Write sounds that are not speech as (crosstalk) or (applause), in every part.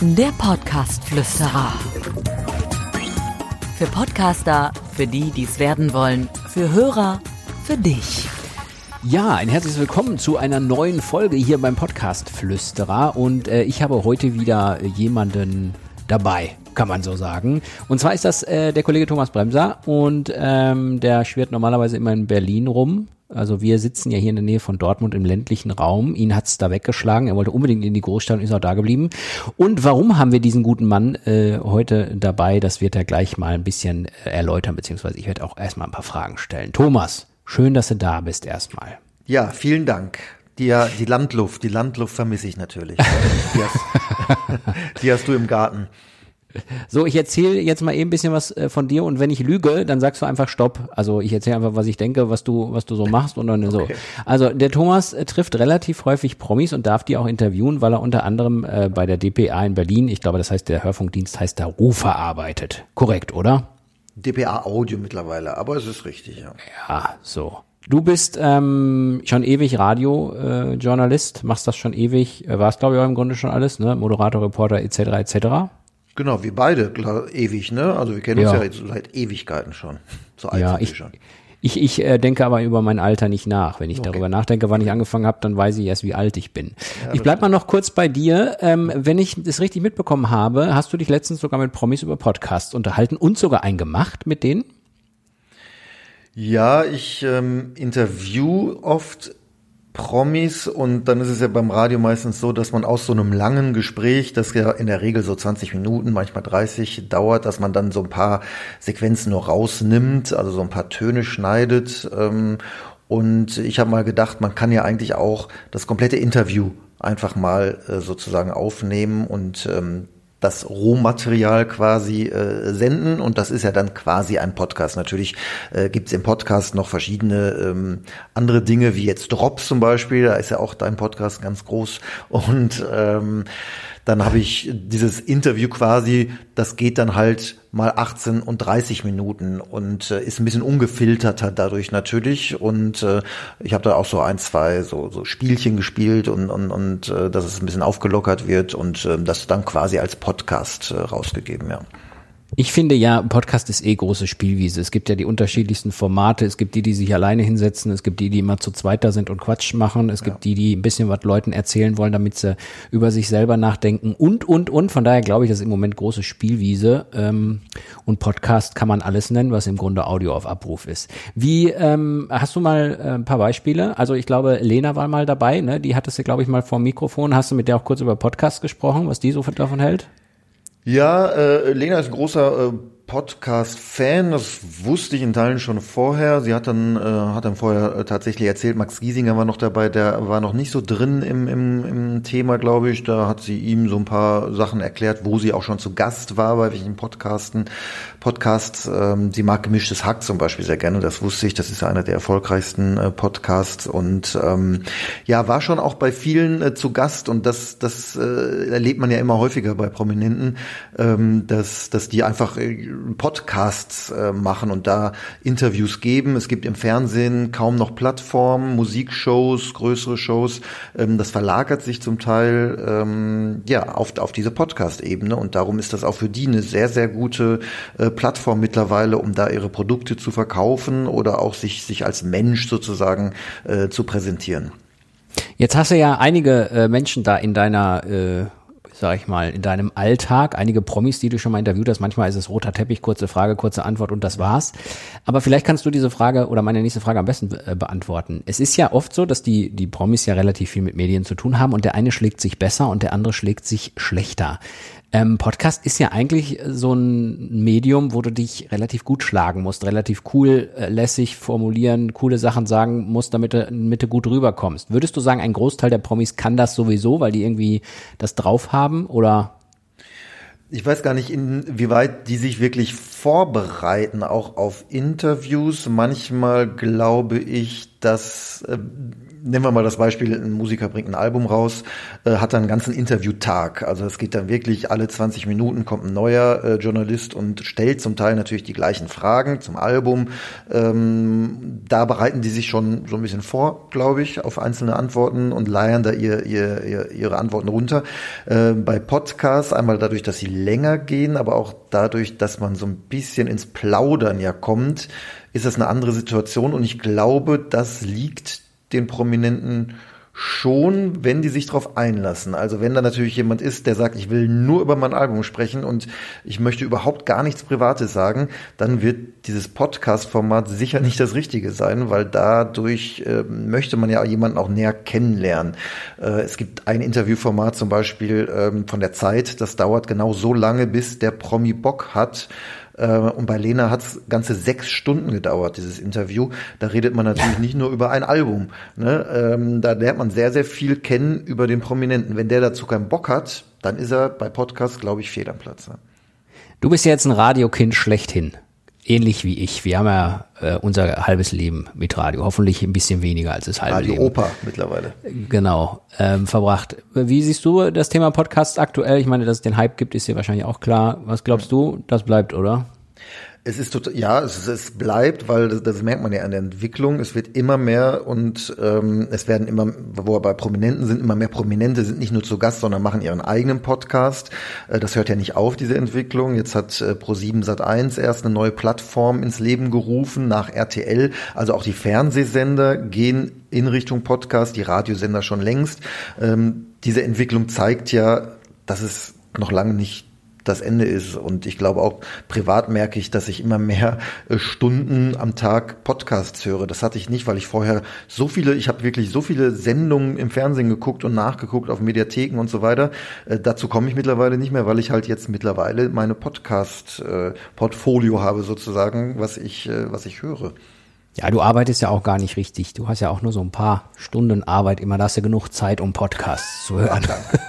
Der Podcast-Flüsterer. Für Podcaster, für die, die es werden wollen, für Hörer, für dich. Ja, ein herzliches Willkommen zu einer neuen Folge hier beim Podcast Flüsterer und äh, ich habe heute wieder jemanden dabei, kann man so sagen. Und zwar ist das äh, der Kollege Thomas Bremser und ähm, der schwirrt normalerweise immer in Berlin rum. Also wir sitzen ja hier in der Nähe von Dortmund im ländlichen Raum. Ihn hat's da weggeschlagen. Er wollte unbedingt in die Großstadt und ist auch da geblieben. Und warum haben wir diesen guten Mann äh, heute dabei? Das wird er gleich mal ein bisschen äh, erläutern, beziehungsweise ich werde auch erstmal ein paar Fragen stellen. Thomas, schön, dass du da bist erstmal. Ja, vielen Dank. Die, die Landluft, die Landluft vermisse ich natürlich. (laughs) die, hast, (laughs) die hast du im Garten. So, ich erzähle jetzt mal eben ein bisschen was äh, von dir und wenn ich lüge, dann sagst du einfach Stopp. Also ich erzähle einfach, was ich denke, was du, was du so machst und dann okay. so. Also der Thomas äh, trifft relativ häufig Promis und darf die auch interviewen, weil er unter anderem äh, bei der DPA in Berlin, ich glaube, das heißt, der Hörfunkdienst heißt da Rufer arbeitet. Korrekt, oder? DPA Audio mittlerweile, aber es ist richtig, ja. Ja, so. Du bist ähm, schon ewig Radiojournalist, äh, machst das schon ewig, äh, warst glaube ich auch im Grunde schon alles, ne? Moderator, Reporter etc. etc. Genau, wir beide klar, ewig, ne? Also wir kennen ja. uns ja jetzt seit Ewigkeiten schon. (laughs) So alt ja, ich, schon. Ich, ich äh, denke aber über mein Alter nicht nach. Wenn ich okay. darüber nachdenke, wann ich angefangen habe, dann weiß ich erst, wie alt ich bin. Ja, ich bleib mal noch kurz bei dir. Ähm, wenn ich das richtig mitbekommen habe, hast du dich letztens sogar mit Promis über Podcasts unterhalten und sogar einen gemacht mit denen? Ja, ich ähm, interview oft Promis und dann ist es ja beim Radio meistens so, dass man aus so einem langen Gespräch, das ja in der Regel so 20 Minuten, manchmal 30 dauert, dass man dann so ein paar Sequenzen nur rausnimmt, also so ein paar Töne schneidet. Ähm, und ich habe mal gedacht, man kann ja eigentlich auch das komplette Interview einfach mal äh, sozusagen aufnehmen und ähm, das Rohmaterial quasi äh, senden. Und das ist ja dann quasi ein Podcast. Natürlich äh, gibt im Podcast noch verschiedene ähm, andere Dinge, wie jetzt Drops zum Beispiel, da ist ja auch dein Podcast ganz groß. Und ähm, dann habe ich dieses Interview quasi, das geht dann halt mal 18 und 30 Minuten und äh, ist ein bisschen ungefilterter dadurch natürlich. Und äh, ich habe da auch so ein, zwei so, so Spielchen gespielt und, und, und äh, dass es ein bisschen aufgelockert wird und äh, das dann quasi als Podcast äh, rausgegeben, ja. Ich finde ja, Podcast ist eh große Spielwiese. Es gibt ja die unterschiedlichsten Formate. Es gibt die, die sich alleine hinsetzen. Es gibt die, die immer zu zweit da sind und Quatsch machen. Es gibt die, die ein bisschen was Leuten erzählen wollen, damit sie über sich selber nachdenken und, und, und. Von daher glaube ich, das ist im Moment große Spielwiese. Ähm, und Podcast kann man alles nennen, was im Grunde Audio auf Abruf ist. Wie, ähm, hast du mal äh, ein paar Beispiele? Also ich glaube, Lena war mal dabei, ne? Die hattest du, glaube ich, mal vor dem Mikrofon. Hast du mit der auch kurz über Podcast gesprochen, was die so davon hält? Ja, äh, Lena ist ein großer äh, Podcast-Fan, das wusste ich in Teilen schon vorher. Sie hat dann, äh, hat dann vorher äh, tatsächlich erzählt, Max Giesinger war noch dabei, der war noch nicht so drin im, im, im Thema, glaube ich. Da hat sie ihm so ein paar Sachen erklärt, wo sie auch schon zu Gast war bei welchen Podcasten. Podcasts, ähm, sie mag gemischtes Hack zum Beispiel sehr gerne, das wusste ich, das ist einer der erfolgreichsten äh, Podcasts und ähm, ja, war schon auch bei vielen äh, zu Gast und das, das äh, erlebt man ja immer häufiger bei Prominenten, ähm, dass, dass die einfach äh, Podcasts äh, machen und da Interviews geben. Es gibt im Fernsehen kaum noch Plattformen, Musikshows, größere Shows. Ähm, das verlagert sich zum Teil ähm, ja auf, auf diese Podcast-Ebene und darum ist das auch für die eine sehr, sehr gute äh, Plattform mittlerweile, um da ihre Produkte zu verkaufen oder auch sich, sich als Mensch sozusagen äh, zu präsentieren. Jetzt hast du ja einige äh, Menschen da in deiner äh sag ich mal, in deinem Alltag? Einige Promis, die du schon mal interviewt hast, manchmal ist es roter Teppich, kurze Frage, kurze Antwort und das war's. Aber vielleicht kannst du diese Frage oder meine nächste Frage am besten äh, beantworten. Es ist ja oft so, dass die, die Promis ja relativ viel mit Medien zu tun haben und der eine schlägt sich besser und der andere schlägt sich schlechter. Ähm, Podcast ist ja eigentlich so ein Medium, wo du dich relativ gut schlagen musst, relativ cool, äh, lässig formulieren, coole Sachen sagen musst, damit du, damit du gut rüberkommst. Würdest du sagen, ein Großteil der Promis kann das sowieso, weil die irgendwie das drauf haben oder? Ich weiß gar nicht, inwieweit die sich wirklich vorbereiten, auch auf Interviews. Manchmal glaube ich, dass äh, nehmen wir mal das Beispiel, ein Musiker bringt ein Album raus, äh, hat dann einen ganzen Interviewtag. Also es geht dann wirklich alle 20 Minuten kommt ein neuer äh, Journalist und stellt zum Teil natürlich die gleichen Fragen zum Album. Ähm, da bereiten die sich schon so ein bisschen vor, glaube ich, auf einzelne Antworten und leiern da ihr, ihr, ihr, ihre Antworten runter. Äh, bei Podcasts einmal dadurch, dass sie länger gehen, aber auch dadurch, dass man so ein bisschen ins Plaudern ja kommt, ist das eine andere Situation und ich glaube, das liegt den Prominenten schon, wenn die sich darauf einlassen. Also wenn da natürlich jemand ist, der sagt, ich will nur über mein Album sprechen und ich möchte überhaupt gar nichts Privates sagen, dann wird dieses Podcast-Format sicher nicht das Richtige sein, weil dadurch äh, möchte man ja jemanden auch näher kennenlernen. Äh, es gibt ein Interviewformat zum Beispiel ähm, von der Zeit, das dauert genau so lange, bis der Promi Bock hat und bei Lena hat es ganze sechs Stunden gedauert, dieses Interview. Da redet man natürlich nicht nur über ein Album. Ne? Ähm, da lernt man sehr, sehr viel kennen über den Prominenten. Wenn der dazu keinen Bock hat, dann ist er bei Podcasts, glaube ich, fehl am Platz. Du bist jetzt ein Radiokind schlechthin. Ähnlich wie ich. Wir haben ja äh, unser halbes Leben mit Radio. Hoffentlich ein bisschen weniger als das halbe Radio Leben. Opa mittlerweile. Genau, ähm, verbracht. Wie siehst du das Thema Podcast aktuell? Ich meine, dass es den Hype gibt, ist dir wahrscheinlich auch klar. Was glaubst du? Das bleibt, oder? Es ist total, ja, es, es bleibt, weil das, das merkt man ja an der Entwicklung. Es wird immer mehr und ähm, es werden immer, wo wir bei Prominenten sind, immer mehr Prominente sind nicht nur zu Gast, sondern machen ihren eigenen Podcast. Äh, das hört ja nicht auf, diese Entwicklung. Jetzt hat äh, Pro7 Sat1 erst eine neue Plattform ins Leben gerufen nach RTL. Also auch die Fernsehsender gehen in Richtung Podcast, die Radiosender schon längst. Ähm, diese Entwicklung zeigt ja, dass es noch lange nicht das Ende ist. Und ich glaube auch privat merke ich, dass ich immer mehr äh, Stunden am Tag Podcasts höre. Das hatte ich nicht, weil ich vorher so viele, ich habe wirklich so viele Sendungen im Fernsehen geguckt und nachgeguckt auf Mediatheken und so weiter. Äh, dazu komme ich mittlerweile nicht mehr, weil ich halt jetzt mittlerweile meine Podcast-Portfolio äh, habe sozusagen, was ich, was ich höre. Ja, du arbeitest ja auch gar nicht richtig. Du hast ja auch nur so ein paar Stunden Arbeit immer. Da hast du genug Zeit, um Podcasts zu hören.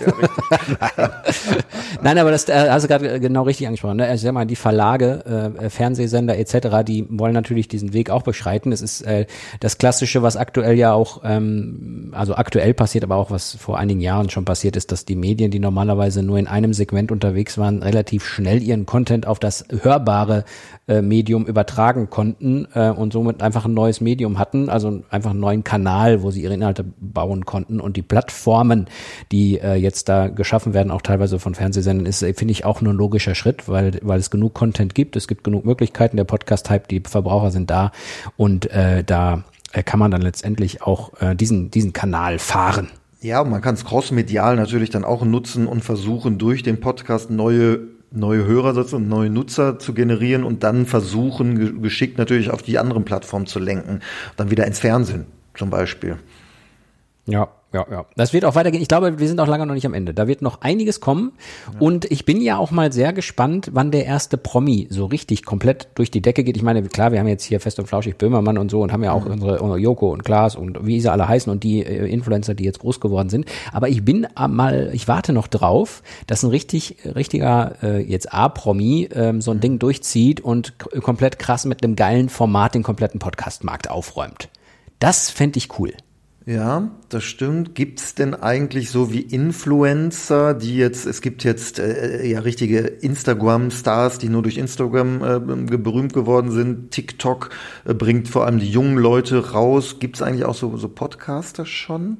Ja, (laughs) ja, Nein, aber das äh, hast du gerade genau richtig angesprochen. Ne? Also, sag mal, die Verlage, äh, Fernsehsender etc., die wollen natürlich diesen Weg auch beschreiten. Es ist äh, das Klassische, was aktuell ja auch, ähm, also aktuell passiert, aber auch was vor einigen Jahren schon passiert ist, dass die Medien, die normalerweise nur in einem Segment unterwegs waren, relativ schnell ihren Content auf das hörbare äh, Medium übertragen konnten äh, und somit einfach ein neues Medium hatten, also einfach einen neuen Kanal, wo sie ihre Inhalte bauen konnten. Und die Plattformen, die äh, jetzt da geschaffen werden, auch teilweise von Fernsehsendern, ist, äh, finde ich, auch nur ein logischer Schritt, weil, weil es genug Content gibt, es gibt genug Möglichkeiten, der Podcast-Type, die Verbraucher sind da und äh, da äh, kann man dann letztendlich auch äh, diesen, diesen Kanal fahren. Ja, und man kann es crossmedial natürlich dann auch nutzen und versuchen, durch den Podcast neue neue Hörer und neue Nutzer zu generieren und dann versuchen, geschickt natürlich auf die anderen Plattformen zu lenken. Dann wieder ins Fernsehen zum Beispiel. Ja, ja, ja. Das wird auch weitergehen. Ich glaube, wir sind auch lange noch nicht am Ende. Da wird noch einiges kommen. Ja. Und ich bin ja auch mal sehr gespannt, wann der erste Promi so richtig komplett durch die Decke geht. Ich meine, klar, wir haben jetzt hier Fest und Flauschig Böhmermann und so und haben ja auch mhm. unsere, unsere Joko und Klaas und wie sie alle heißen und die äh, Influencer, die jetzt groß geworden sind. Aber ich bin mal, ich warte noch drauf, dass ein richtig, richtiger äh, jetzt A-Promi ähm, so ein mhm. Ding durchzieht und komplett krass mit einem geilen Format den kompletten Podcastmarkt aufräumt. Das fände ich cool. Ja, das stimmt. Gibt's denn eigentlich so wie Influencer, die jetzt, es gibt jetzt äh, ja richtige Instagram-Stars, die nur durch Instagram äh, berühmt geworden sind. TikTok äh, bringt vor allem die jungen Leute raus. Gibt's eigentlich auch so, so Podcaster schon?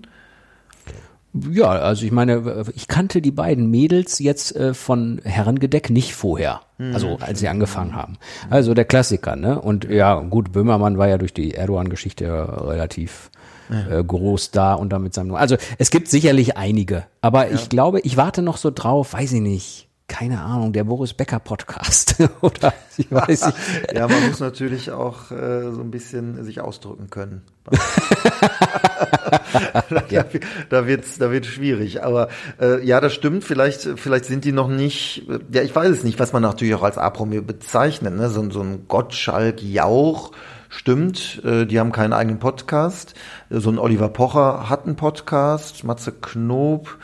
Ja, also ich meine, ich kannte die beiden Mädels jetzt äh, von Herrengedeck nicht vorher. Hm. Also als sie angefangen haben. Also der Klassiker, ne? Und ja, gut, Böhmermann war ja durch die Erdogan-Geschichte relativ ja. äh, groß da und damit seinem. Also es gibt sicherlich einige, aber ja. ich glaube, ich warte noch so drauf, weiß ich nicht. Keine Ahnung, der Boris Becker Podcast (laughs) oder ich weiß nicht. (laughs) ja, man muss natürlich auch äh, so ein bisschen sich ausdrücken können. (laughs) ja. Da wird's, da wird's schwierig. Aber äh, ja, das stimmt. Vielleicht, vielleicht sind die noch nicht. Ja, ich weiß es nicht, was man natürlich auch als A-Promi bezeichnet. Ne? So, so ein Gottschalk Jauch Stimmt, äh, die haben keinen eigenen Podcast. So ein Oliver Pocher hat einen Podcast, Matze Knob.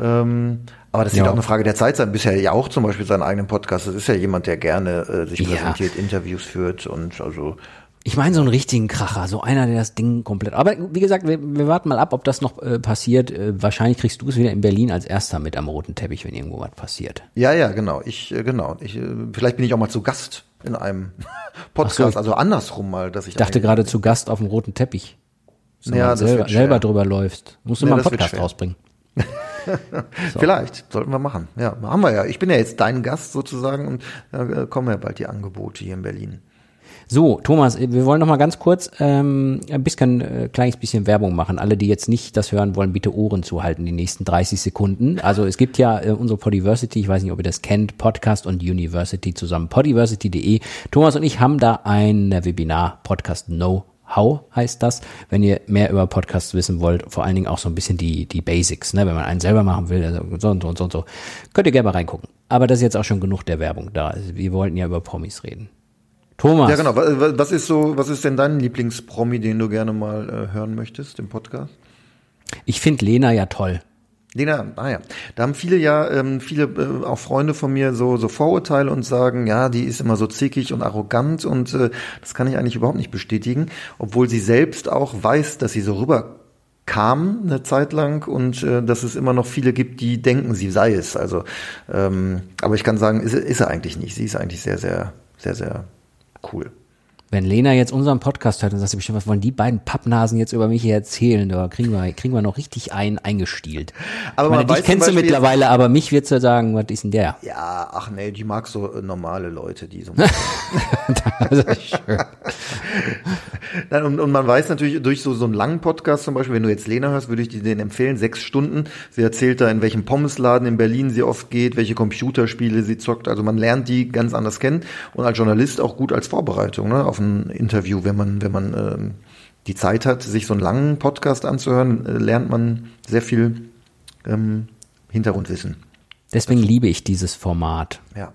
Ähm, aber das Ja. wird auch eine Frage der Zeit sein. Bisher ja auch zum Beispiel seinen eigenen Podcast. Das ist ja jemand, der gerne äh, sich Ja. präsentiert, Interviews führt und also Ich meine so einen richtigen Kracher, so einer, der das Ding komplett. Aber wie gesagt, wir, wir warten mal ab, ob das noch äh, passiert. Äh, wahrscheinlich kriegst du es wieder in Berlin als erster mit am roten Teppich, wenn irgendwo was passiert. Ja, ja, genau. Ich, äh, genau. Ich, äh, vielleicht bin ich auch mal zu Gast in einem Podcast, so. also andersrum mal, dass ich. Ich dachte gerade zu Gast auf dem roten Teppich. So Ja, selber, selber drüber läufst. Musst du Ja, mal einen Podcast rausbringen. (laughs) Vielleicht sollten wir machen. Ja, haben wir ja. Ich bin ja jetzt dein Gast sozusagen und da äh, kommen ja bald die Angebote hier in Berlin. So, Thomas, wir wollen noch mal ganz kurz ähm, ein bisschen, äh, kleines bisschen Werbung machen. Alle, die jetzt nicht das hören wollen, bitte Ohren zuhalten die nächsten 30 Sekunden. Also es gibt ja äh, unsere Podiversity, ich weiß nicht, ob ihr das kennt, Podcast und University zusammen, podiversity.de. Thomas und ich haben da ein äh, Webinar, Podcast Know How heißt das, wenn ihr mehr über Podcasts wissen wollt, vor allen Dingen auch so ein bisschen die, die Basics, ne? wenn man einen selber machen will, also so und so und so und so, könnt ihr gerne mal reingucken. Aber das ist jetzt auch schon genug der Werbung da. Also wir wollten ja über Promis reden. Thomas. Ja, genau. Wa- wa- Was ist so, was ist denn dein Lieblingspromi, den du gerne mal äh, hören möchtest im Podcast? Ich finde Lena ja toll. Lena, ah ja, da haben viele ja, ähm, viele äh, auch Freunde von mir so so Vorurteile und sagen, ja, die ist immer so zickig und arrogant und äh, das kann ich eigentlich überhaupt nicht bestätigen, obwohl sie selbst auch weiß, dass sie so rüber kam eine Zeit lang und äh, dass es immer noch viele gibt, die denken, sie sei es. Also, ähm, aber ich kann sagen, ist, ist er eigentlich nicht. Sie ist eigentlich sehr, sehr, sehr, sehr cool. Wenn Lena jetzt unseren Podcast hört, dann sagt sie bestimmt, was wollen die beiden Pappnasen jetzt über mich hier erzählen? Da kriegen wir, kriegen wir noch richtig einen eingestielt. Aber ich meine, dich kennst du mittlerweile, aber mich wird sie sagen, was ist denn der? Ja, ach nee, die mag so äh, normale Leute, die so. (laughs) Das ist schön. (laughs) Nein, und, und man weiß natürlich durch so, so einen langen Podcast zum Beispiel, wenn du jetzt Lena hörst, würde ich dir den empfehlen, sechs Stunden. Sie erzählt da, in welchem Pommesladen in Berlin sie oft geht, welche Computerspiele sie zockt. Also man lernt die ganz anders kennen und als Journalist auch gut als Vorbereitung ne, auf Interview, wenn man, wenn man ähm, die Zeit hat, sich so einen langen Podcast anzuhören, äh, lernt man sehr viel ähm, Hintergrundwissen. Deswegen liebe ich dieses Format. Ja.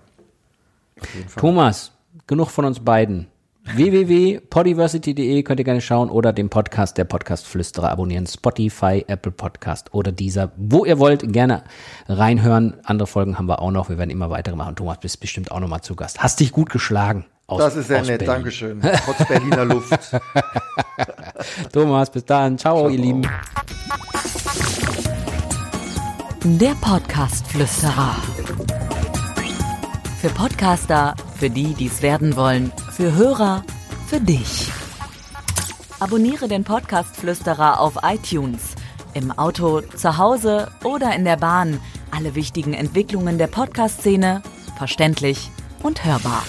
Thomas, genug von uns beiden. (laughs) www.podiversity.de könnt ihr gerne schauen oder den Podcast der Podcast-Flüsterer abonnieren. Spotify, Apple Podcast oder dieser, wo ihr wollt, gerne reinhören. Andere Folgen haben wir auch noch. Wir werden immer weitere machen. Thomas, bist bestimmt auch nochmal zu Gast. Hast dich gut geschlagen. Aus, Das ist sehr nett, Berlin. Dankeschön. Trotz Berliner Luft. (laughs) Thomas, bis dann. Ciao, ihr Lieben. Der Podcast-Flüsterer. Für Podcaster, für die, die es werden wollen, für Hörer, für dich. Abonniere den Podcast-Flüsterer auf iTunes. Im Auto, zu Hause oder in der Bahn. Alle wichtigen Entwicklungen der Podcast-Szene verständlich und hörbar.